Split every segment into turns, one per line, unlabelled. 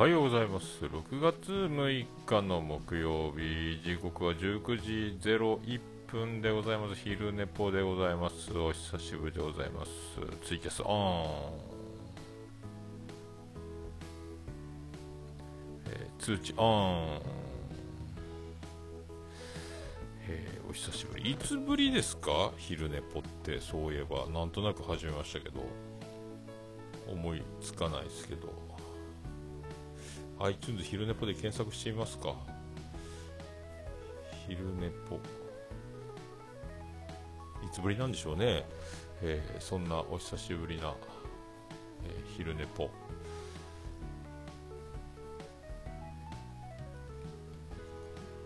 おはようございます。6月6日の木曜日。時刻は19時01分でございます。昼寝ぽでございます。お久しぶりでございます。ツイキャスオン、えー、通知オン、えー、お久しぶり。いつぶりですか？昼寝ぽって。そういえば。なんとなく始めましたけど。思いつかないですけど。iTunes 昼寝ぽで検索してみますか。昼寝ぽ。いつぶりなんでしょうね、えー、そんなお久しぶりな、えー、昼寝ぽ。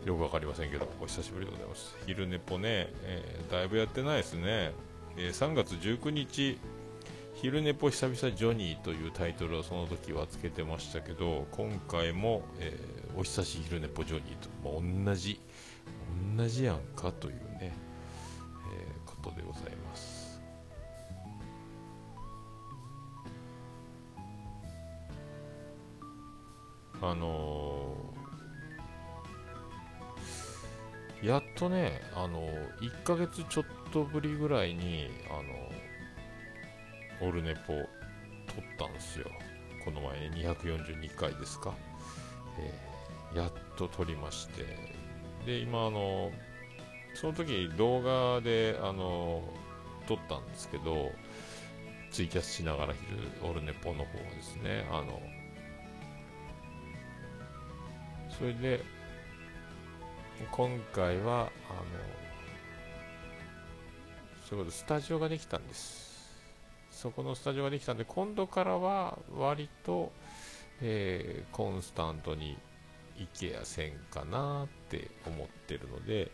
よくわかりませんけどお久しぶりでございます。昼寝ぽね、えー、だいぶやってないですね、え3月19日昼寝ぽ久々ジョニーというタイトルをその時はつけてましたけど今回も、えー、お久し昼寝ぽジョニーと、まあ、同じ同じやんかというね、えー、ことでございます。あのー、やっとね、あのー、1ヶ月ちょっとぶりぐらいに、あのーオルネポ撮ったんですよ。この前ね242回ですか、えー、やっと撮りまして。で今あのその時動画であの撮ったんですけどツイキャスしながら昼オルネポの方ですね。あのそれで今回はあのそういうことスタジオができたんです。そこのスタジオができたんで、今度からは割と、えー、コンスタントに行けやせんかなって思ってるので、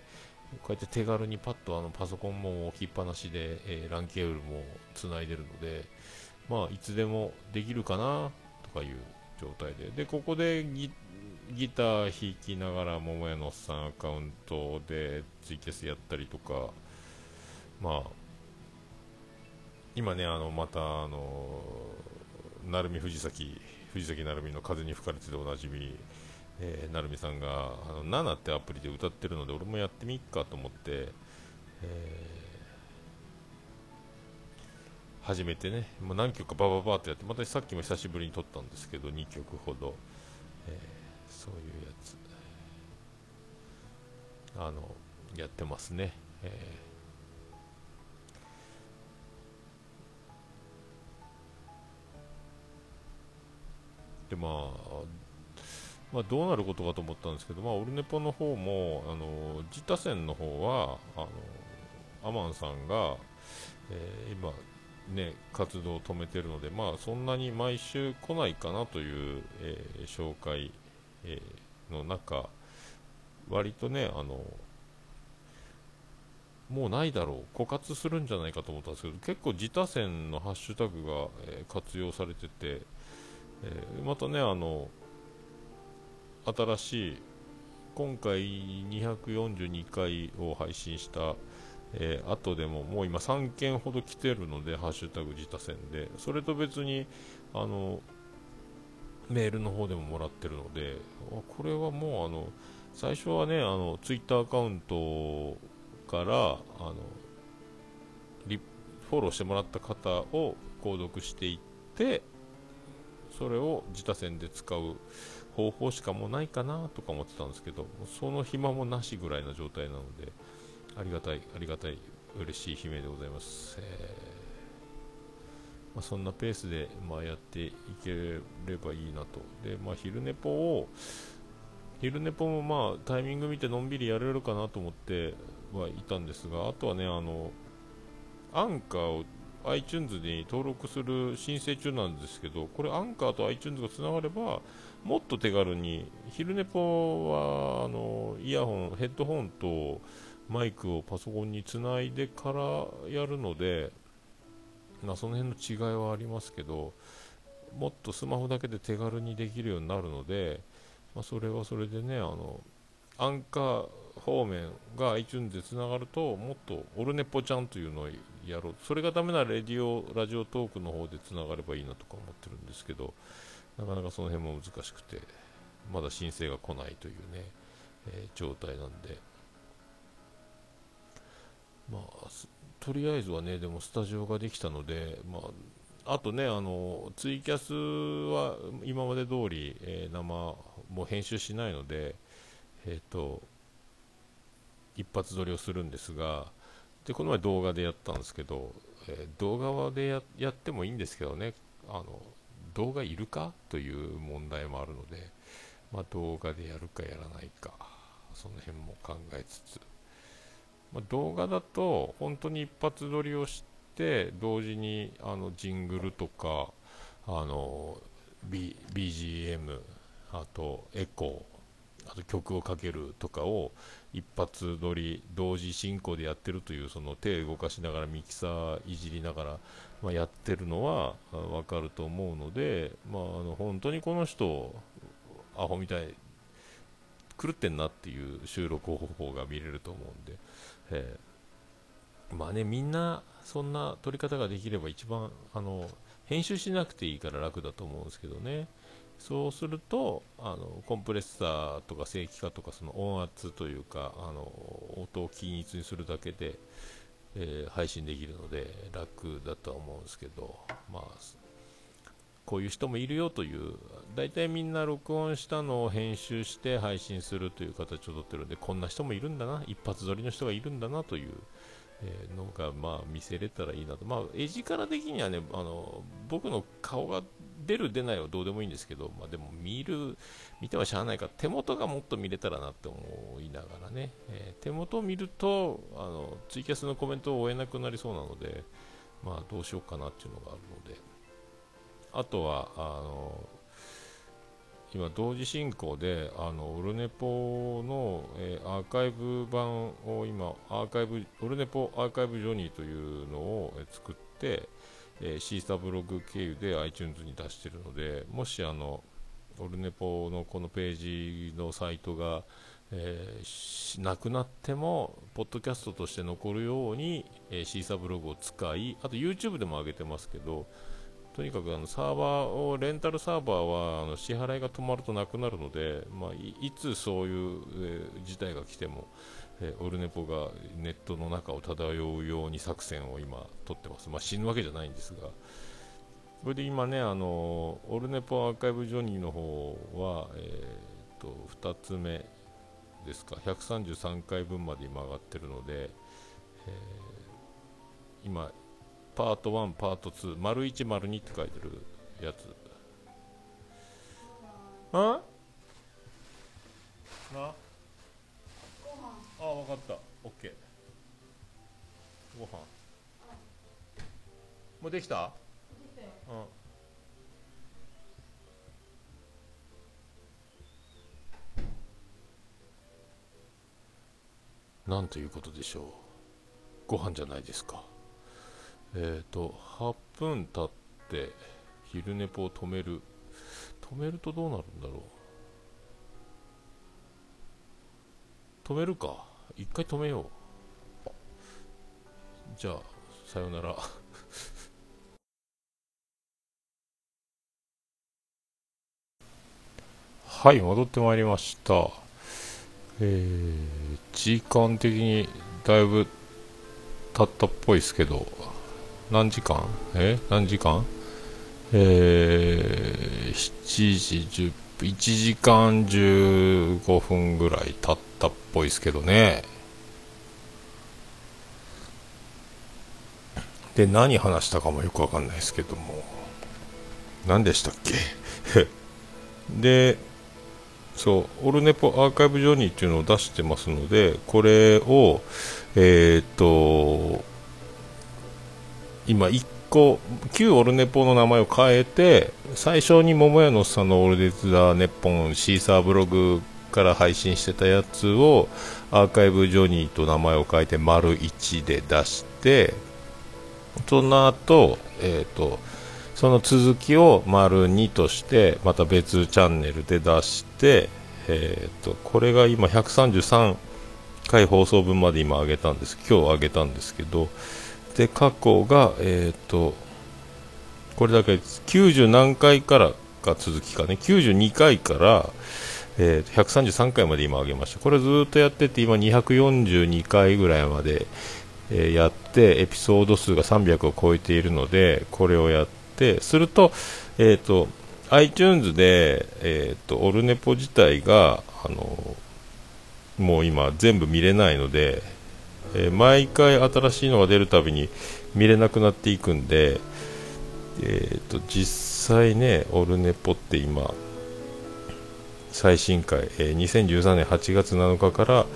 こうやって手軽にパッとあのパソコンも置きっぱなしで、えー、ランケーブルもつないでるので、まあ、いつでもできるかなとかいう状態で、で、ここでギター弾きながら、桃屋のおっさんアカウントでツイキャスやったりとか、まあ、今ね、あのまたあの鳴海藤崎藤崎鳴海の風に吹かれてておなじみ、えー、鳴海さんがあの7ってアプリで歌ってるので俺もやってみっかと思って、えー、始めてねもう何曲かバババってやってまたさっきも久しぶりに撮ったんですけど2曲ほど、えー、そういうやつあのやってますね。えーで、まあ、まあ、どうなることかと思ったんですけど、まあ、オルネポの方も、あの、自他戦の方は、あの、アマンさんが、えー、今、ね、活動を止めてるので、まあ、そんなに毎週来ないかなという、えー、紹介、えー、の中、割とね、あの、もうないだろう、枯渇するんじゃないかと思ったんですけど、結構自他戦のハッシュタグが、え活用されてて、えー、またねあの新しい今回242回を配信した、えー、後でももう今3件ほど来てるので、ハッシュタグ自他戦で、それと別にあのメールの方でももらってるので、これはもうあの最初はね、あのツイッターアカウントからあのフォローしてもらった方を購読していって、それを自他戦で使う方法しかもうないかなとか思ってたんですけどその暇もなしぐらいの状態なのでありがたいありがたい嬉しい悲鳴でございます、えー、まあ、そんなペースで、まあ、やっていければいいなと。で、まあ、昼寝ぽを昼寝ぽもまあタイミング見てのんびりやれるかなと思ってはいたんですがあとはねあのアンカーを iTunes に登録する申請中なんですけど、これアンカーと iTunes がつながれば、もっと手軽に、昼寝ぽはあのイヤホン、ヘッドホンとマイクをパソコンにつないでからやるので、まあ、その辺の違いはありますけど、もっとスマホだけで手軽にできるようになるので、まあ、それはそれでね、あのアンカー方面が iTunes でつながると、もっとオルネポちゃんというのをやろう。それがダメならレディオラジオトークの方でつながればいいなとか思ってるんですけどなかなかその辺も難しくてまだ申請が来ないというね、えー、状態なんで。まあとりあえずはねでもスタジオができたのでまああとねあのツイキャスは今まで通り、えー、生もう編集しないのでえっ、ー、と一発撮りをするんですがでこの前動画でやったんですけど、えー、動画でやってもいいんですけどねあの動画いるか？という問題もあるので、まあ、動画でやるかやらないかその辺も考えつつ、まあ、動画だと本当に一発撮りをして同時にあのジングルとかあの、B、BGM あとエコーあと曲をかけるとかを一発撮り同時進行でやってるというその手動かしながらミキサーいじりながら、まあ、やってるのは分かると思うので、まあ、あの本当にこの人アホみたい狂ってんなっていう収録方法が見れると思うんで、えー、まあねみんなそんな撮り方ができれば一番あの編集しなくていいから楽だと思うんですけどね。そうするとあのコンプレッサーとか正規化とかその音圧というかあの音を均一にするだけで、えー、配信できるので楽だとは思うんですけど、まあ、こういう人もいるよという大体みんな録音したのを編集して配信するという形をとってるのでこんな人もいるんだな一発撮りの人がいるんだなという、えー、のが、まあ、見せれたらいいなと、まあ、絵力的にはねあの僕の顔が出る出ないはどうでもいいんですけど、まあ、でも見る見てはしゃあないか。ら手元がもっと見れたらなって思いながらね、えー、手元を見るとあのツイキャスのコメントを追えなくなりそうなので、まあ、どうしようかなっていうのがあるので。あとはあの今同時進行であのオルネポの、えー、アーカイブ版を今アーカイブオルネポアーカイブジョニーというのを、えー、作ってえー、 Seesaa ブログ経由で iTunes に出しているのでもしあのオルネポのこのページのサイトが、えー、なくなってもポッドキャストとして残るように、えー、 Seesaa ブログを使いあと YouTube でも上げてますけどとにかくあのサーバーをレンタルサーバーはあの支払いが止まるとなくなるので、まあ、いつそういう、えー、事態が来てもえー、オルネポがネットの中を漂うように作戦を今取ってます、まあ、死ぬわけじゃないんですが、これで今ね、あのオルネポアーカイブジョニーの方は、えーと、2つ目ですか、133回分まで今上がっているので、えー、今、パート1、パート2、丸1、丸2って書いてるやつ。あ？な？ああ分かった。OK ご飯。もうできた？うん。なんということでしょう。ご飯じゃないですかえっ、ー、と8分経って昼寝ぽを止める。止めるとどうなるんだろう？止めるか。一回止めよう。じゃあさよなら。はい戻ってまいりました。えー、時間的にだいぶ経ったっぽいですけど。何時間？え？何時間？えー、7時10分1時間15分ぐらい経ったっぽいですけどね。で何話したかもよくわかんないですけども。何でしたっけ？でそうオルネポアーカイブジョニーっていうのを出してますのでこれをえー、っと今1個旧オルネポの名前を変えて最初に桃屋のさんのオルデツダネッポンシーサーブログから配信してたやつをアーカイブジョニーと名前を変えて丸1で出してその後、えーと、その続きを丸2としてまた別チャンネルで出して、えーと、これが今133回放送分まで今上げたんです。今日上げたんですけどで過去が、えーと、これだけ90何回からか続きかね。92回から、えー、133回まで今上げました。これずっとやってて今242回ぐらいまで、えー、やってエピソード数が300を超えているのでこれをやってすると,、えーと、iTunes で、えーと、オルネポ自体があのもう今全部見れないので、えー、毎回新しいのが出るたびに見れなくなっていくんで、えーと、実際ねオルネポって今最新回、えー、2013年8月7日から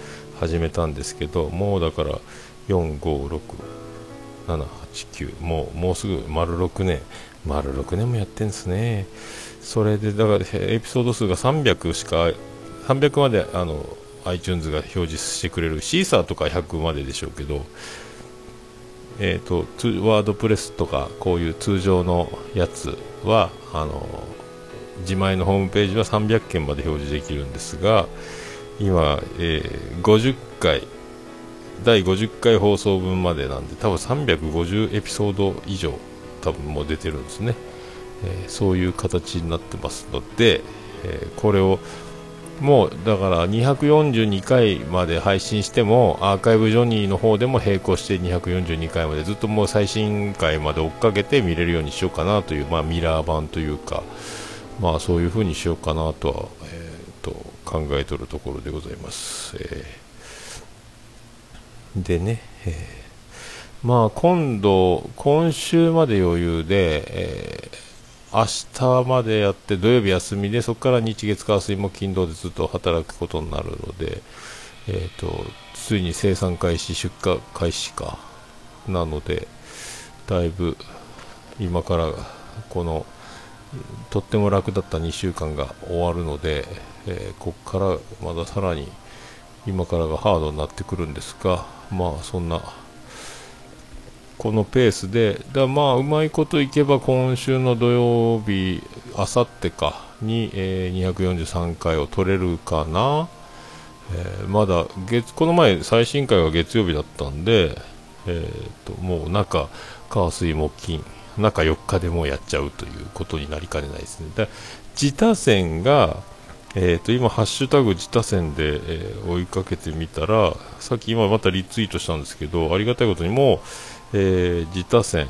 始めたんですけどもうだから456789もうもうすぐ丸6年丸6年もやってんですね。それでだからエピソード数が300しか300まであの iTunes が表示してくれるシーサーとか100まででしょうけどえーと、ワードプレスとかこういう通常のやつはあの自前のホームページは300件まで表示できるんですが今、えー、50回第50回放送分までなんで多分350エピソード以上多分もう出てるんですね、えー、そういう形になってますので、えー、これをもうだから242回まで配信してもアーカイブジョニーの方でも並行して242回までずっともう最新回まで追っかけて見れるようにしようかなという、まあ、ミラー版というか、まあ、そういう風にしようかなとは、えー、と考えとるところでございます。えー、でね、えー、まあ今度、今週まで余裕で、えー。明日までやって土曜日休みでそこから日月火水も金土でずっと働くことになるので、えーと、ついに生産開始出荷開始かなのでだいぶ今からこのとっても楽だった2週間が終わるので、えー、ここからまださらに今からがハードになってくるんですがまあそんなこのペースで、だまあ、うまいこといけば今週の土曜日、あさってかに、えー、243回を取れるかな、えー、まだ月、この前、最新回は月曜日だったんで、えーと、もう中、火、水、木、金、中4日でもうやっちゃうということになりかねないですね。で自他線が、えーと、今、ハッシュタグ自他線で、えー、追いかけてみたら、さっき今またリツイートしたんですけど、ありがたいことにもう、えー、自他線。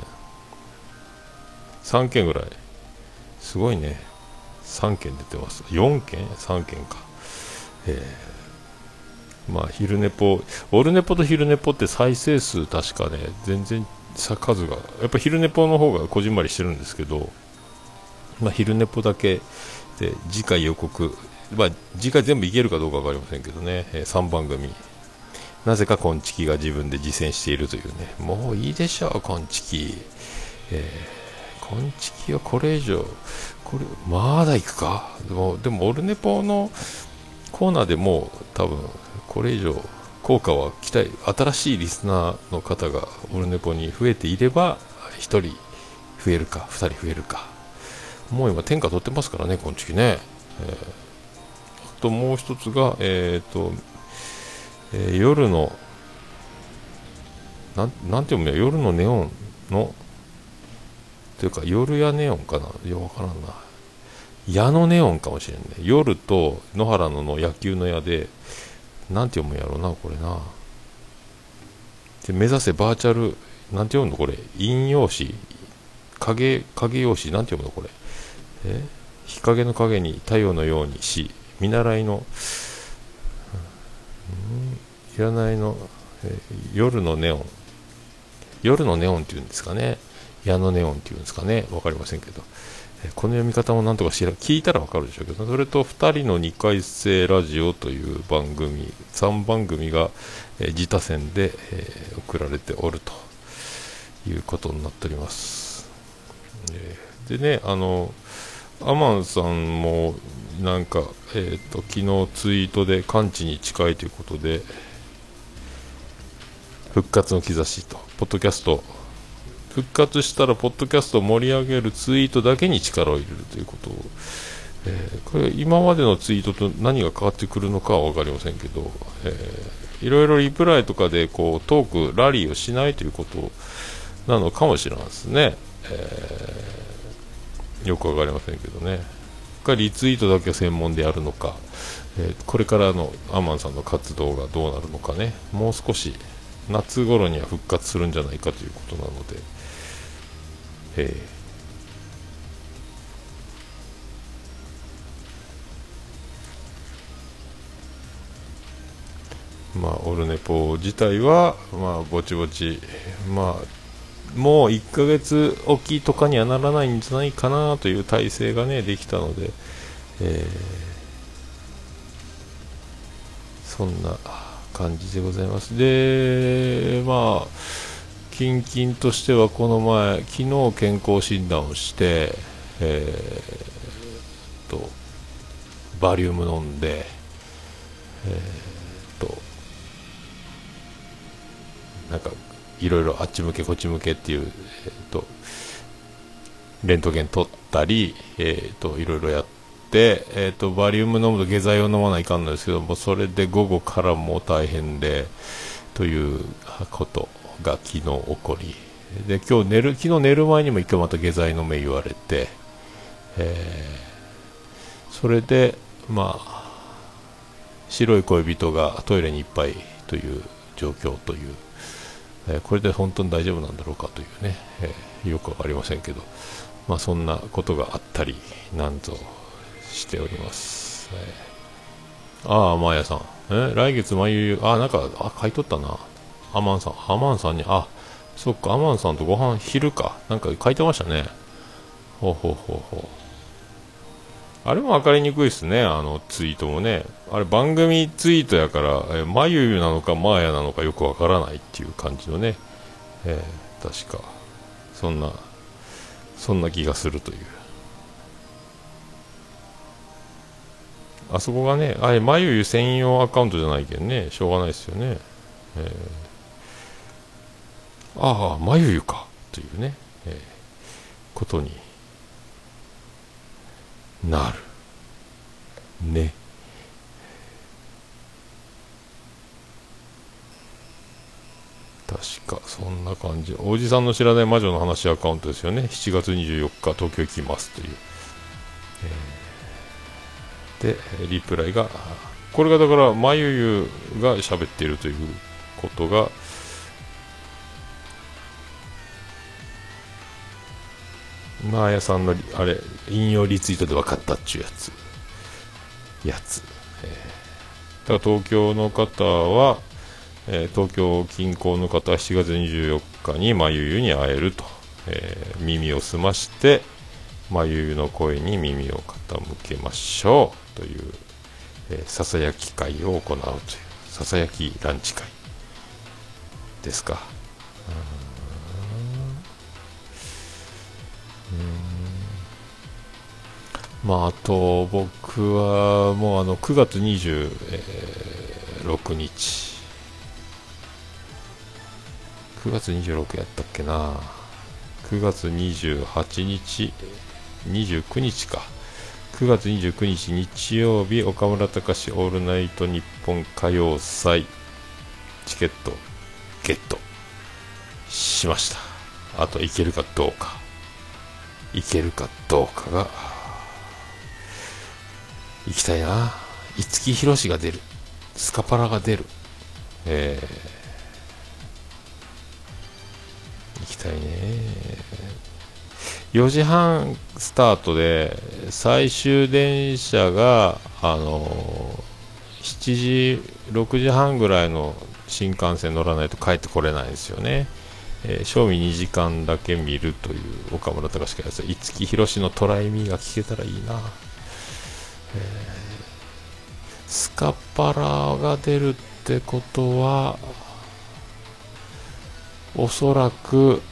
3件ぐらい。すごいね。3件出てます。4件3件か。えー、まあ昼寝ぽオルネポと昼寝ぽって再生数確かね全然さ数がやっぱ昼寝ぽの方がこじんまりしてるんですけどまあ昼寝ぽだけで次回予告まあ次回全部いけるかどうか分かりませんけどね、えー、3番組。なぜかコンチキが自分で実践しているというね、もういいでしょう、コンチキ。えー、コンチキはこれ以上、これ、まだ行くか？でも、でも、オルネポのコーナーでも多分、これ以上、効果は期待、新しいリスナーの方がオルネポに増えていれば、1人増えるか、2人増えるか。もう今、天下取ってますからね、コンチキね。えー、あともう一つが、えっ、ー、と、えー、夜のなんなんて読むんや？夜のネオンのというか夜やネオンかな？よわからんな。矢のネオンかもしれんね。夜と野原のの野球の矢でなんて読むんやろうなこれな。で目指せバーチャルなんて読むの？これ。陰陽師。影影陽師。なんて読むの？これ。え？日陰の影に太陽のようにし見習いの占いの、え、夜のネオン。夜のネオンっていうんですかね。矢のネオンっていうんですかね。分かりませんけど、え、この読み方もなんとか知ら聞いたら分かるでしょうけど。それと2人の2回生ラジオという番組。3番組が、え、自他戦で、え、送られておると。いうことになっております、でねあのアマンさんもなんか、えーと、昨日ツイートで完治に近いということで復活の兆しと。ポッドキャスト。復活したらポッドキャストを盛り上げるツイートだけに力を入れるということ。を、えー、これ今までのツイートと何が変わってくるのかは分かりませんけど、えー、いろいろリプライとかでこうトークラリーをしないということなのかもしれないですね、えー、よく分かりませんけどね。かリツイートだけ専門でやるのか、えー、これからのアマンさんの活動がどうなるのかね。もう少し夏頃には復活するんじゃないかということなので、えー、まあオルネポ自体はまあぼちぼちまあもう1ヶ月おきとかにはならないんじゃないかなという体制がねできたので、えー、そんな感じでございます。でまあ近々としてはこの前昨日健康診断をしてえー、とバリウム飲んでえー、となんかいろいろあっち向けこっち向けっていう、えーと、レントゲン取ったり、えーと、いろいろやって、えーと、バリウム飲むと下剤を飲まないかんのですけどもそれで午後からも大変でということが昨日起こり。で今日寝る昨日寝る前にも一回また下剤飲め言われて、えー、それでまあ白い恋人がトイレにいっぱいという状況というえこれで本当に大丈夫なんだろうかというね、えー、よく分かりませんけど、まあ、そんなことがあったりなんぞしております、えー、ああマーヤさん。え来月眉あなんかあ買い取ったな。アマンさんアマンさんにあそっかアマンさんとご飯昼か。なんか書いてましたね。ほうほうほうほう。あれも分かりにくいですね、あのツイートもね。あれ番組ツイートやから、えまゆゆなのかまーやなのかよく分からないっていう感じのね、えー、確か、そんな、そんな気がするという。あそこがね、あれ、まゆ専用アカウントじゃないけんね、しょうがないですよね。えー、ああ、まゆか、というね、えー、ことになる。ね。確かそんな感じ。おじさんの知らない魔女の話アカウントですよね。7月24日東京行きます。という、でリプライがこれがだからまゆゆが喋っているということがマーヤさんのあれ引用リツイートで分かったっちゅうやつ。やつ、えー、だから東京の方は、えー、東京近郊の方は7月24日にまゆゆに会えると、えー、耳を澄ましてまゆゆの声に耳を傾けましょうというえささやき会を行うというささやきランチ会ですか。まあ、あと僕はもうあの9月26日。9月26やったっけな。9月28日。29日か。9月29日日曜日岡村隆史オールナイトニッポン歌謡祭。チケットゲット。しました。あといけるかどうか。いけるかどうかが。行きたいな。五木ひろしが出る。スカパラが出る。えー、行きたいね。4時半スタートで最終電車があの7時6時半ぐらいの新幹線乗らないと帰ってこれないんですよね、えー、賞味2時間だけ見るという岡村隆史がやつ五木ひろしのトライミーが聞けたらいいな。えスカパラが出るってことはおそらく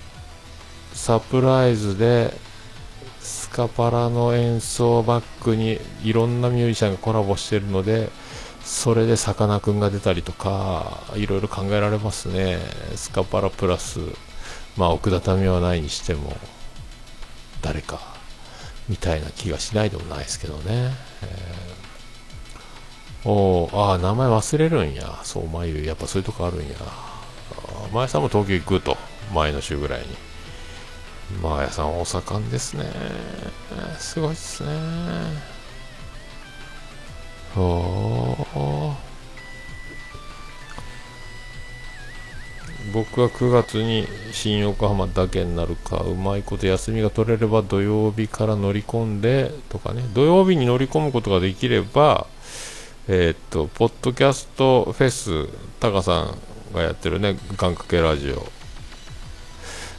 サプライズでスカパラの演奏バックにいろんなミュージシャンがコラボしてるのでそれでさかなクンが出たりとかいろいろ考えられますね。スカパラプラスまあ奥田民はないにしても誰かみたいな気がしないでもないですけどね、えー、おああ名前忘れるんや。そう眉やっぱそういうとこあるんや。前さんも東京行くと前の週ぐらいに。マーヤさん大阪ですね。すごいっすね。あ僕は9月に新横浜だけになるかうまいこと休みが取れれば土曜日から乗り込んでとかね。土曜日に乗り込むことができればえー、っとポッドキャストフェスタカさんがやってるね願掛けラジオ。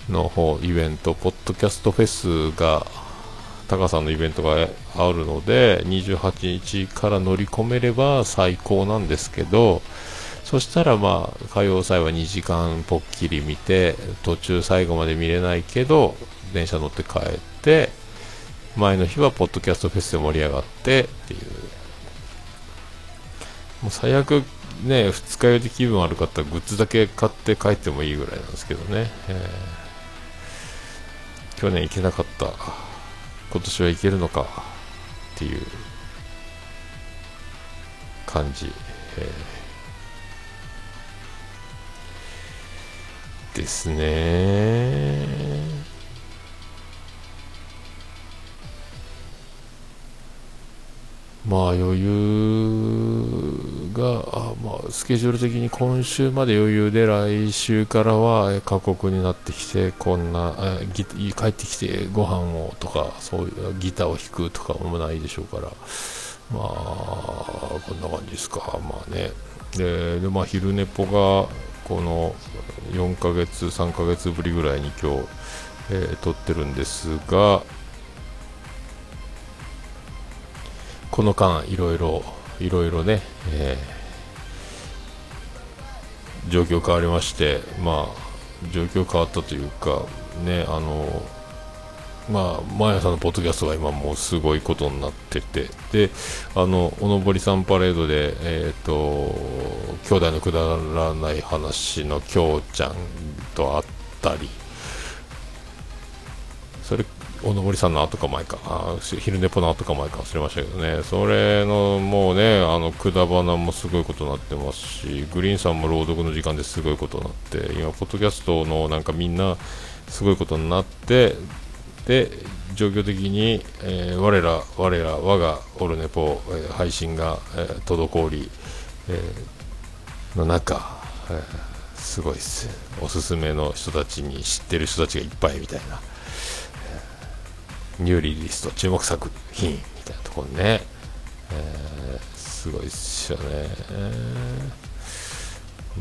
の方イベントポッドキャストフェスがタカさんのイベントがあるので28日から乗り込めれば最高なんですけどそしたらまあ火曜祭は2時間ぽっきり見て途中最後まで見れないけど電車乗って帰って前の日はポッドキャストフェスで盛り上がってっていう。もう最悪ね二日酔いで気分悪かったらグッズだけ買って帰ってもいいぐらいなんですけどね、えー、去年行けなかった。今年は行けるのか。っていう感じ、えー。ですね。まあ余裕、スケジュール的に今週まで余裕で来週からは過酷になってきてこんなギ帰ってきてご飯をとかそういうギターを弾くとかもないでしょうから。まあこんな感じですか。まあね。ででまあ昼寝ぽがこの4ヶ月3ヶ月ぶりぐらいに今日、えー、撮ってるんですがこの間いろいろいろいろね、えー、状況変わりましてまあ状況変わったというかねあのまあ、毎朝のポッドキャストが今もうすごいことになってて、で、あの、おのぼりさんパレードで、えっ、ー、と、兄弟のくだらない話のきょうちゃんと会ったり、それ、おのぼりさんの後か前か、あ昼寝ぽの後か前か忘れましたけどね、それのもうね、あの、くだばなもすごいことになってますし、グリーンさんも朗読の時間ですごいことになって、今、ポッドキャストのなんかみんな、すごいことになって、で状況的に、えー、我ら我ら我がオルネポ、えー、配信が、えー、滞り、えー、の中、えー、すごいっす。おすすめの人たちに知ってる人たちがいっぱいみたいな、ニューリリースト注目作品みたいなところね、えー、すごいっすよね、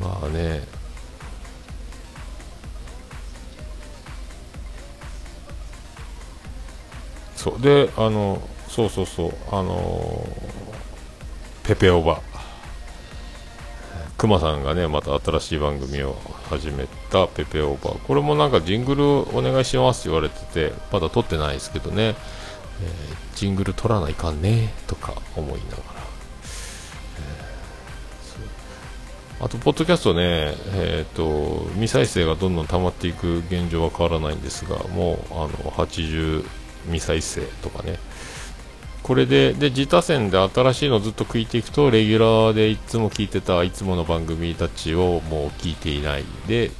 まあね。そう。であのそうそうそう。あのペペオバ。クマさんがねまた新しい番組を始めたペペオーバー。これもなんかジングルお願いしますって言われててまだ撮ってないですけどね、えー、ジングル撮らないかんねとか思いながら、え、あとポッドキャストねえっ、ー、と未再生がどんどん溜まっていく現状は変わらないんですがもうあの80未再生とかね。これでで自他戦で新しいのをずっと聞いていくとレギュラーでいつも聞いてたいつもの番組たちをもう聞いていない。で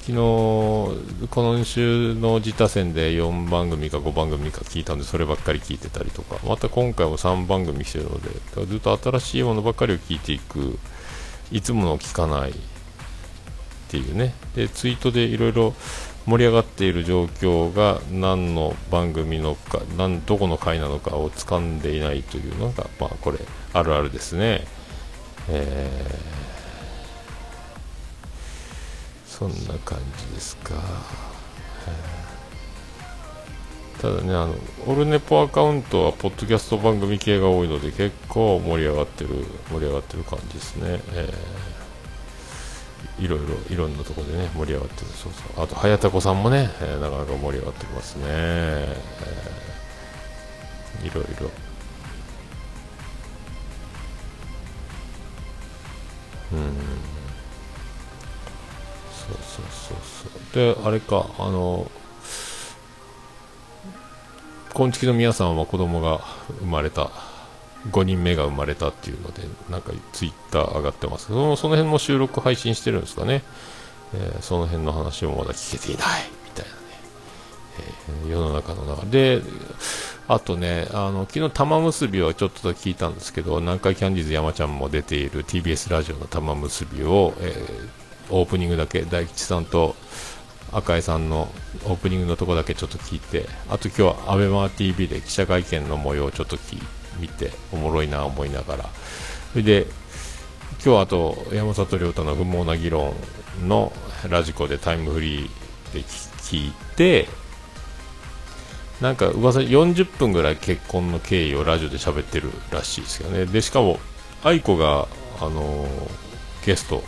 昨日この週の自他戦で4番組か5番組か聞いたんでそればっかり聞いてたりとか。また今回も3番組してるのでずっと新しいものばっかりを聞いていくいつものを聞かないっていうね。でツイートでいろいろ盛り上がっている状況が何の番組のか何どこの回なのかを掴んでいないというのが、まあ、これあるあるですね、えー、そんな感じですか、えー、ただねあのオルネポアカウントはポッドキャスト番組系が多いので結構盛り上がってる盛り上がってる感じですね、えーいろいろいろんなところでね盛り上がってる。そうそう。あと早田子さんもね、えー、なかなか盛り上がってますね、えー、いろいろ。うん。そうそうそうそう。であれかあの昆虫の皆さんは子供が生まれた5人目が生まれたっていうので、なんかツイッター上がってます。そのその辺も収録配信してるんですかね、えー、その辺の話もまだ聞けていないみたいなね、えー、世の中の中で、あとね、あの昨日玉結びをちょっと聞いたんですけど、南海キャンディーズ山ちゃんも出ている TBS ラジオの玉結びを、えー、オープニングだけ大吉さんと赤井さんのオープニングのとこだけちょっと聞いて、あと今日は ABEMATV で記者会見の模様をちょっと聞いて見て、おもろいな思いながら、それで今日はあと山里亮太の不毛な議論のラジコでタイムフリーで聞いて、なんか噂40分ぐらい結婚の経緯をラジオで喋ってるらしいですよね。でしかも愛子が、あのー、ゲスト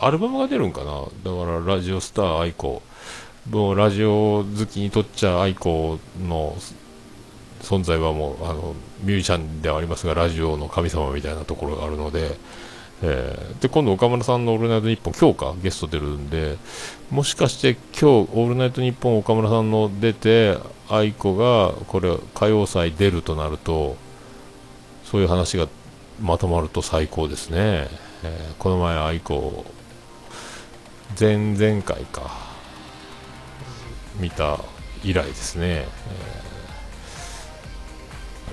アルバムが出るんかな。だからラジオスター愛子もうラジオ好きにとっちゃ愛子の存在はもうあのミュージシャンではありますがラジオの神様みたいなところがあるのでえー、で今度岡村さんの「オールナイトニッポン」今日かゲスト出るんでもしかして今日「オールナイトニッポン」岡村さんの出て愛子がこれ歌謡祭出るとなるとそういう話がまとまると最高ですね、えー、この前愛子前々回か見た以来ですね、えー、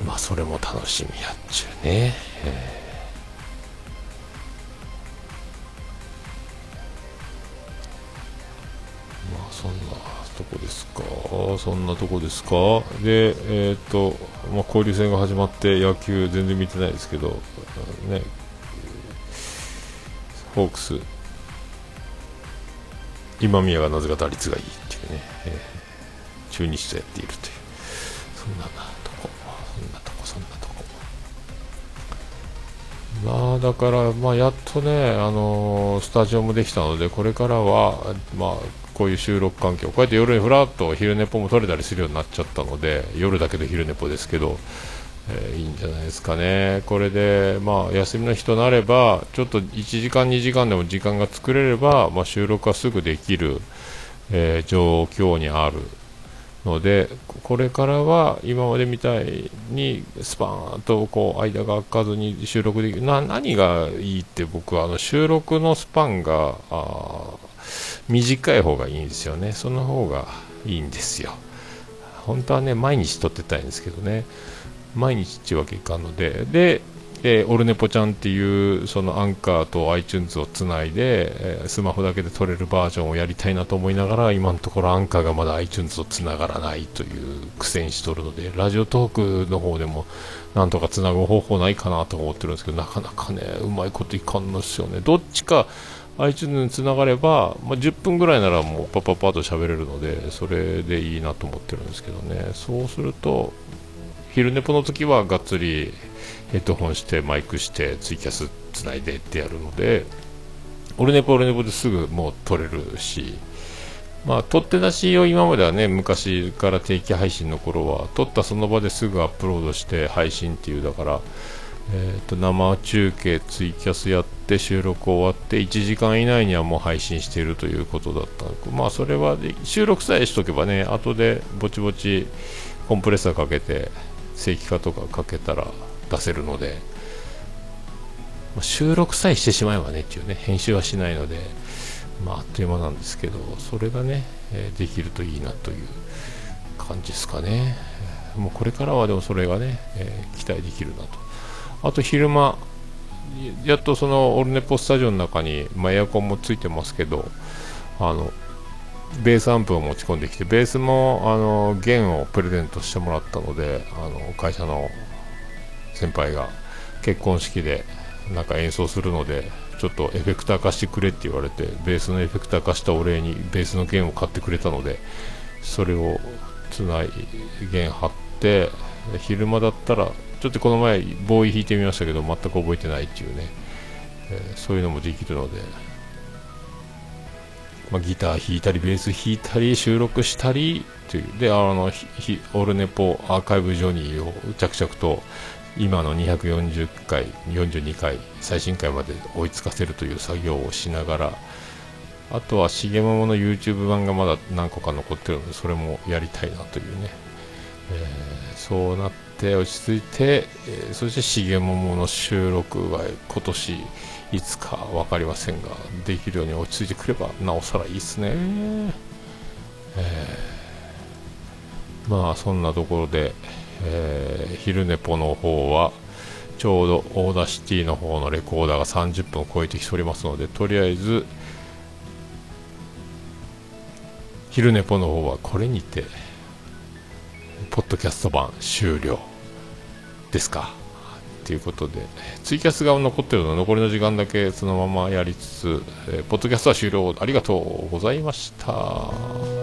まあそれも楽しみやっちゅうね、えー。そんなとこですか、そんなとこですか、で、えっ、ー、と、まあ、交流戦が始まって野球全然見てないですけど、ね、ホークス、今宮がなぜか打率がいいっていうね、えー、中日とやっているという、そんなまあだから、まあ、やっとね、あのー、スタジオもできたので、これからは、まあ、こういう収録環境こうやって夜にふらっと昼寝ぽも取れたりするようになっちゃったので夜だけど昼寝ぽですけど、えー、いいんじゃないですかね。これでまあ休みの日となればちょっと1時間2時間でも時間が作れれば、まあ、収録はすぐできる、えー、状況にある。のでこれからは今までみたいにスパーンとこう間が空かずに収録できる。な何がいいって僕はあの収録のスパンが短い方がいいんですよね。その方がいいんですよ。本当はね毎日撮ってたいんですけどね。毎日っていうわけいかんので。で、えー、オルネポちゃんっていうそのアンカーと iTunes をつないで、え、スマホだけで撮れるバージョンをやりたいなと思いながら今のところアンカーがまだ iTunes とつながらないという苦戦しとるのでラジオトークの方でもなんとかつなぐ方法ないかなと思ってるんですけどなかなかねうまいこといかんのですよね。どっちか iTunes につながれば、まあ、10分ぐらいならもうパパパッと喋れるのでそれでいいなと思ってるんですけどね。そうすると昼寝ぽの時はがっつりヘッドホンしてマイクしてツイキャスつないでってやるので俺ネポ俺ネポですぐもう撮れるしまあ、撮って出しを今まではね昔から定期配信の頃は撮ったその場ですぐアップロードして配信っていうだからえーと、生中継ツイキャスやって収録終わって1時間以内にはもう配信しているということだった。まあそれは収録さえしとけばね後でぼちぼちコンプレッサーかけて正規化とかかけたら出せるので、ま、収録さえしてしまえばねっていうね編集はしないのでまああっという間なんですけどそれがね、え、できるといいなという感じですかね。もうこれからはでもそれがね、え、期待できるなと。あと昼間やっとそのオルネポスタジオの中に、まあ、エアコンもついてますけどあのベースアンプを持ち込んできてベースもあの弦をプレゼントしてもらったのであの会社の先輩が結婚式でなんか演奏するのでちょっとエフェクター貸してくれって言われてベースのエフェクター貸したお礼にベースの弦を買ってくれたのでそれをつない弦張って昼間だったらちょっとこの前ボーイ弾いてみましたけど全く覚えてないっていうね、えー、そういうのもできるので、まあ、ギター弾いたりベース弾いたり収録したりという。であのオールネポアーカイブジョニーを着々と今の240回42回最新回まで追いつかせるという作業をしながらあとは重桃の YouTube 版がまだ何個か残ってるのでそれもやりたいなというね、えー、そうなってて落ち着いて、えー、そして重桃の収録が今年いつか分かりませんができるように落ち着いてくればなおさらいいっすね、えー、まあそんなところで、えー、ヒルネポの方はちょうど Audacity の方のレコーダーが30分を超えてきておりますのでとりあえず昼寝ぽの方はこれにてポッドキャスト版終了ですか？ということでツイキャスが残ってるので残りの時間だけそのままやりつつ、えー、ポッドキャストは終了ありがとうございました。